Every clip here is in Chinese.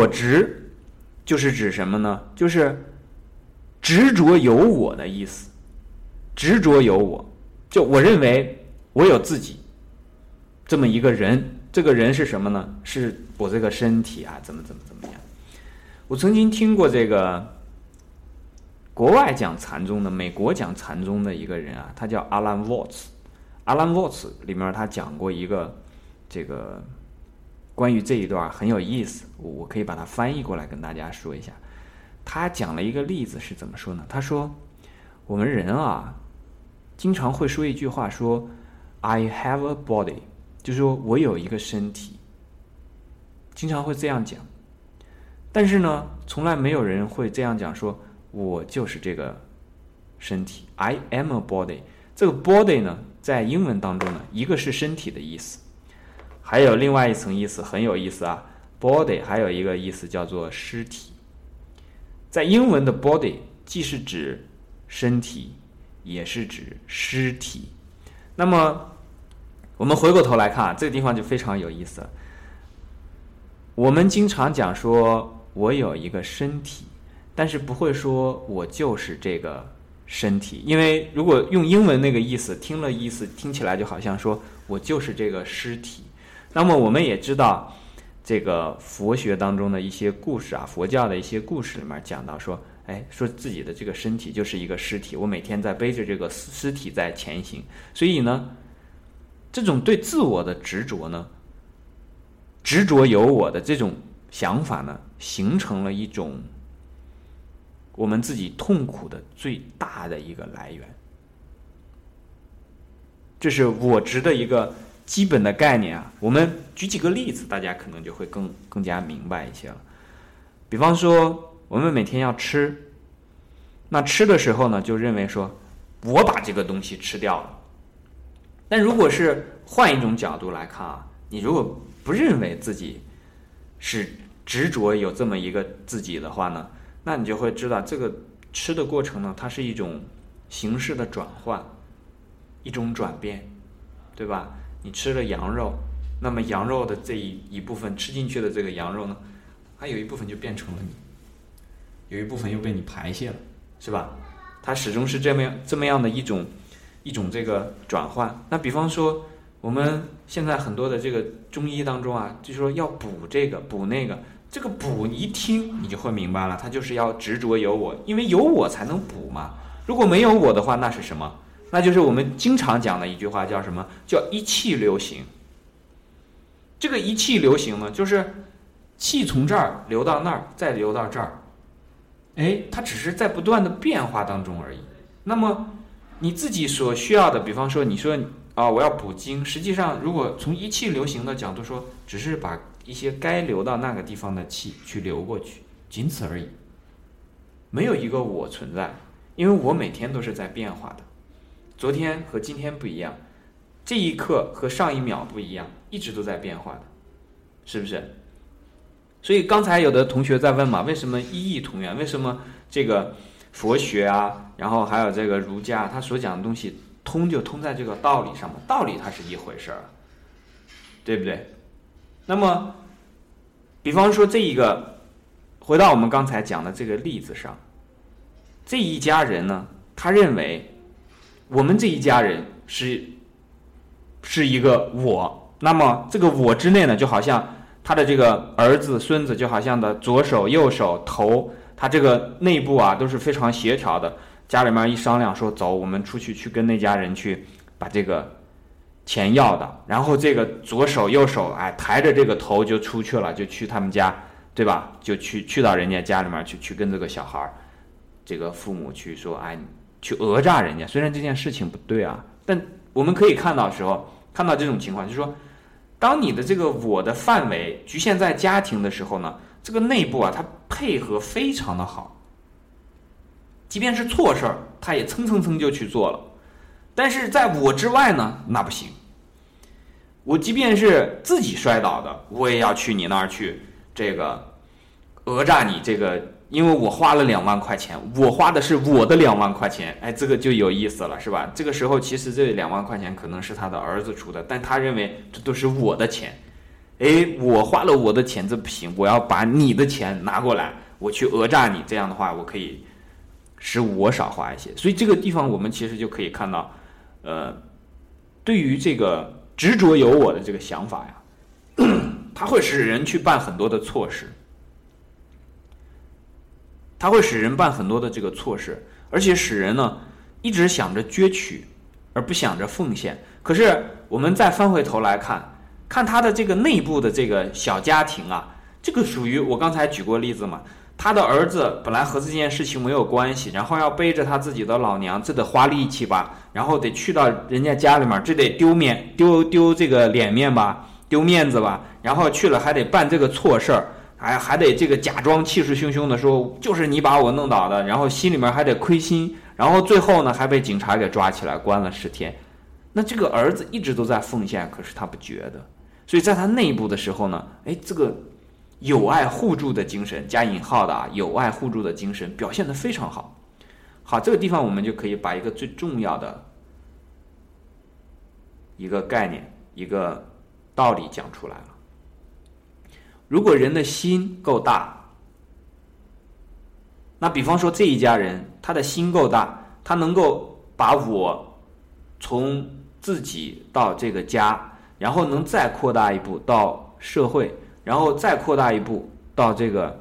我执就是指什么呢？就是执着有我的意思，执着有我，就我认为我有自己这么一个人，这个人是什么呢？是我这个身体啊，怎么怎么怎么样？我曾经听过这个国外讲禅宗的，美国讲禅宗的一个人啊，他叫阿兰沃茨。阿兰沃茨里面他讲过一个这个关于这一段很有意思，我我可以把它翻译过来跟大家说一下。他讲了一个例子是怎么说呢？他说我们人啊，经常会说一句话说 “I have a body”，就是说我有一个身体，经常会这样讲。但是呢，从来没有人会这样讲说我就是这个身体，“I am a body”。这个 body 呢？在英文当中呢，一个是身体的意思，还有另外一层意思很有意思啊。body 还有一个意思叫做尸体。在英文的 body 既是指身体，也是指尸体。那么我们回过头来看啊，这个地方就非常有意思了。我们经常讲说我有一个身体，但是不会说我就是这个。身体，因为如果用英文那个意思，听了意思听起来就好像说我就是这个尸体。那么我们也知道，这个佛学当中的一些故事啊，佛教的一些故事里面讲到说，哎，说自己的这个身体就是一个尸体，我每天在背着这个尸体在前行。所以呢，这种对自我的执着呢，执着有我的这种想法呢，形成了一种。我们自己痛苦的最大的一个来源，这是我执的一个基本的概念啊。我们举几个例子，大家可能就会更更加明白一些了。比方说，我们每天要吃，那吃的时候呢，就认为说我把这个东西吃掉了。但如果是换一种角度来看啊，你如果不认为自己是执着有这么一个自己的话呢？那你就会知道，这个吃的过程呢，它是一种形式的转换，一种转变，对吧？你吃了羊肉，那么羊肉的这一一部分吃进去的这个羊肉呢，它有一部分就变成了你，有一部分又被你排泄了，是吧？它始终是这么样这么样的一种一种这个转换。那比方说，我们现在很多的这个中医当中啊，就说要补这个补那个。这个补一听你就会明白了，他就是要执着有我，因为有我才能补嘛。如果没有我的话，那是什么？那就是我们经常讲的一句话，叫什么？叫一气流行。这个一气流行呢，就是气从这儿流到那儿，再流到这儿，哎，它只是在不断的变化当中而已。那么你自己所需要的，比方说你说啊，我要补精，实际上如果从一气流行的角度说，只是把。一些该流到那个地方的气去流过去，仅此而已。没有一个我存在，因为我每天都是在变化的。昨天和今天不一样，这一刻和上一秒不一样，一直都在变化的，是不是？所以刚才有的同学在问嘛，为什么一意同源？为什么这个佛学啊，然后还有这个儒家，他所讲的东西通就通在这个道理上嘛？道理它是一回事儿，对不对？那么。比方说，这一个回到我们刚才讲的这个例子上，这一家人呢，他认为我们这一家人是是一个我，那么这个我之内呢，就好像他的这个儿子、孙子，就好像的左手、右手、头，他这个内部啊都是非常协调的。家里面一商量说，走，我们出去去跟那家人去把这个。钱要的，然后这个左手右手哎抬着这个头就出去了，就去他们家，对吧？就去去到人家家里面去，去跟这个小孩儿，这个父母去说，哎，去讹诈人家。虽然这件事情不对啊，但我们可以看到时候看到这种情况，就是说，当你的这个我的范围局限在家庭的时候呢，这个内部啊，它配合非常的好，即便是错事儿，他也蹭蹭蹭就去做了。但是在我之外呢，那不行。我即便是自己摔倒的，我也要去你那儿去，这个讹诈你这个，因为我花了两万块钱，我花的是我的两万块钱，哎，这个就有意思了，是吧？这个时候其实这两万块钱可能是他的儿子出的，但他认为这都是我的钱，哎，我花了我的钱，这不行，我要把你的钱拿过来，我去讹诈你，这样的话，我可以使我少花一些。所以这个地方，我们其实就可以看到，呃，对于这个执着有我的这个想法呀，它会使人去办很多的错事，它会使人办很多的这个错事，而且使人呢一直想着攫取，而不想着奉献。可是我们再翻回头来看。看他的这个内部的这个小家庭啊，这个属于我刚才举过例子嘛。他的儿子本来和这件事情没有关系，然后要背着他自己的老娘，这得花力气吧？然后得去到人家家里面，这得丢面丢丢这个脸面吧，丢面子吧。然后去了还得办这个错事儿，还还得这个假装气势汹汹的说就是你把我弄倒的，然后心里面还得亏心，然后最后呢还被警察给抓起来关了十天。那这个儿子一直都在奉献，可是他不觉得。所以在他内部的时候呢，哎，这个友爱互助的精神加引号的啊，友爱互助的精神表现的非常好。好，这个地方我们就可以把一个最重要的一个概念、一个道理讲出来了。如果人的心够大，那比方说这一家人，他的心够大，他能够把我从自己到这个家。然后能再扩大一步到社会，然后再扩大一步到这个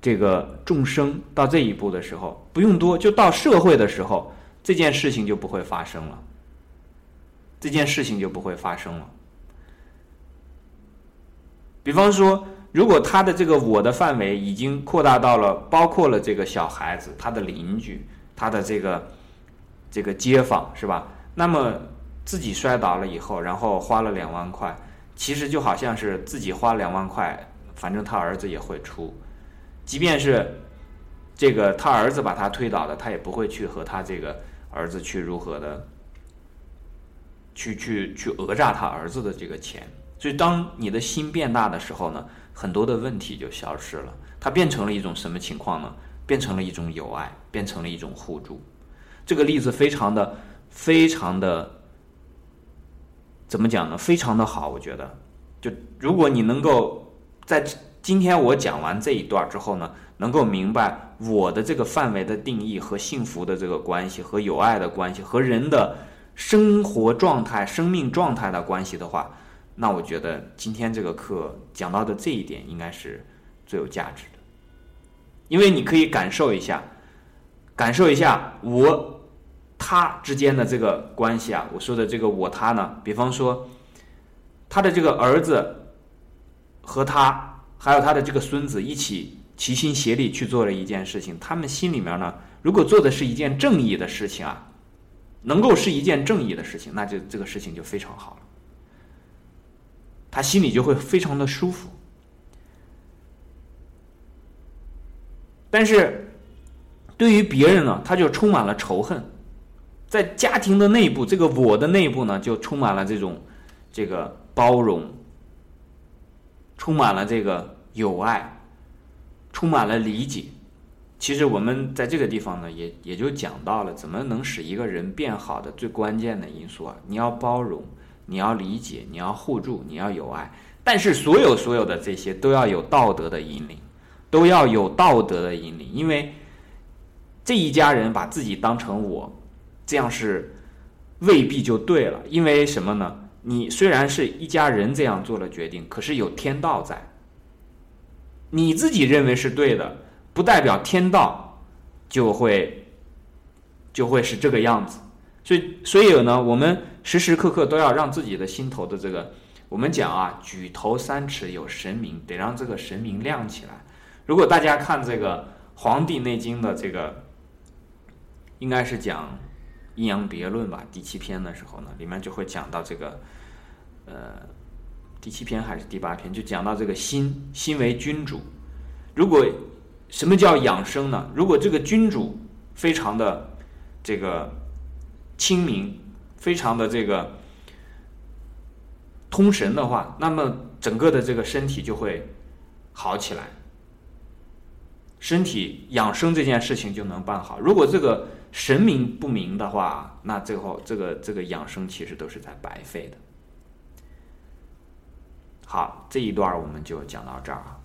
这个众生，到这一步的时候，不用多，就到社会的时候，这件事情就不会发生了。这件事情就不会发生了。比方说，如果他的这个我的范围已经扩大到了，包括了这个小孩子、他的邻居、他的这个这个街坊，是吧？那么。自己摔倒了以后，然后花了两万块，其实就好像是自己花两万块，反正他儿子也会出，即便是这个他儿子把他推倒的，他也不会去和他这个儿子去如何的去去去讹诈他儿子的这个钱。所以，当你的心变大的时候呢，很多的问题就消失了，它变成了一种什么情况呢？变成了一种友爱，变成了一种互助。这个例子非常的非常的。怎么讲呢？非常的好，我觉得，就如果你能够在今天我讲完这一段之后呢，能够明白我的这个范围的定义和幸福的这个关系和友爱的关系和人的生活状态、生命状态的关系的话，那我觉得今天这个课讲到的这一点应该是最有价值的，因为你可以感受一下，感受一下我。他之间的这个关系啊，我说的这个我他呢，比方说，他的这个儿子和他，还有他的这个孙子一起齐心协力去做了一件事情，他们心里面呢，如果做的是一件正义的事情啊，能够是一件正义的事情，那就这个事情就非常好了，他心里就会非常的舒服。但是对于别人呢，他就充满了仇恨。在家庭的内部，这个我的内部呢，就充满了这种这个包容，充满了这个友爱，充满了理解。其实我们在这个地方呢，也也就讲到了怎么能使一个人变好的最关键的因素啊，你要包容，你要理解，你要互助，你要有爱。但是所有所有的这些都要有道德的引领，都要有道德的引领，因为这一家人把自己当成我。这样是未必就对了，因为什么呢？你虽然是一家人这样做了决定，可是有天道在。你自己认为是对的，不代表天道就会就会是这个样子。所以，所以呢，我们时时刻刻都要让自己的心头的这个，我们讲啊，举头三尺有神明，得让这个神明亮起来。如果大家看这个《黄帝内经》的这个，应该是讲。阴阳别论吧，第七篇的时候呢，里面就会讲到这个，呃，第七篇还是第八篇，就讲到这个心，心为君主。如果什么叫养生呢？如果这个君主非常的这个清明，非常的这个通神的话，那么整个的这个身体就会好起来，身体养生这件事情就能办好。如果这个神明不明的话，那最后这个这个养生其实都是在白费的。好，这一段我们就讲到这儿啊。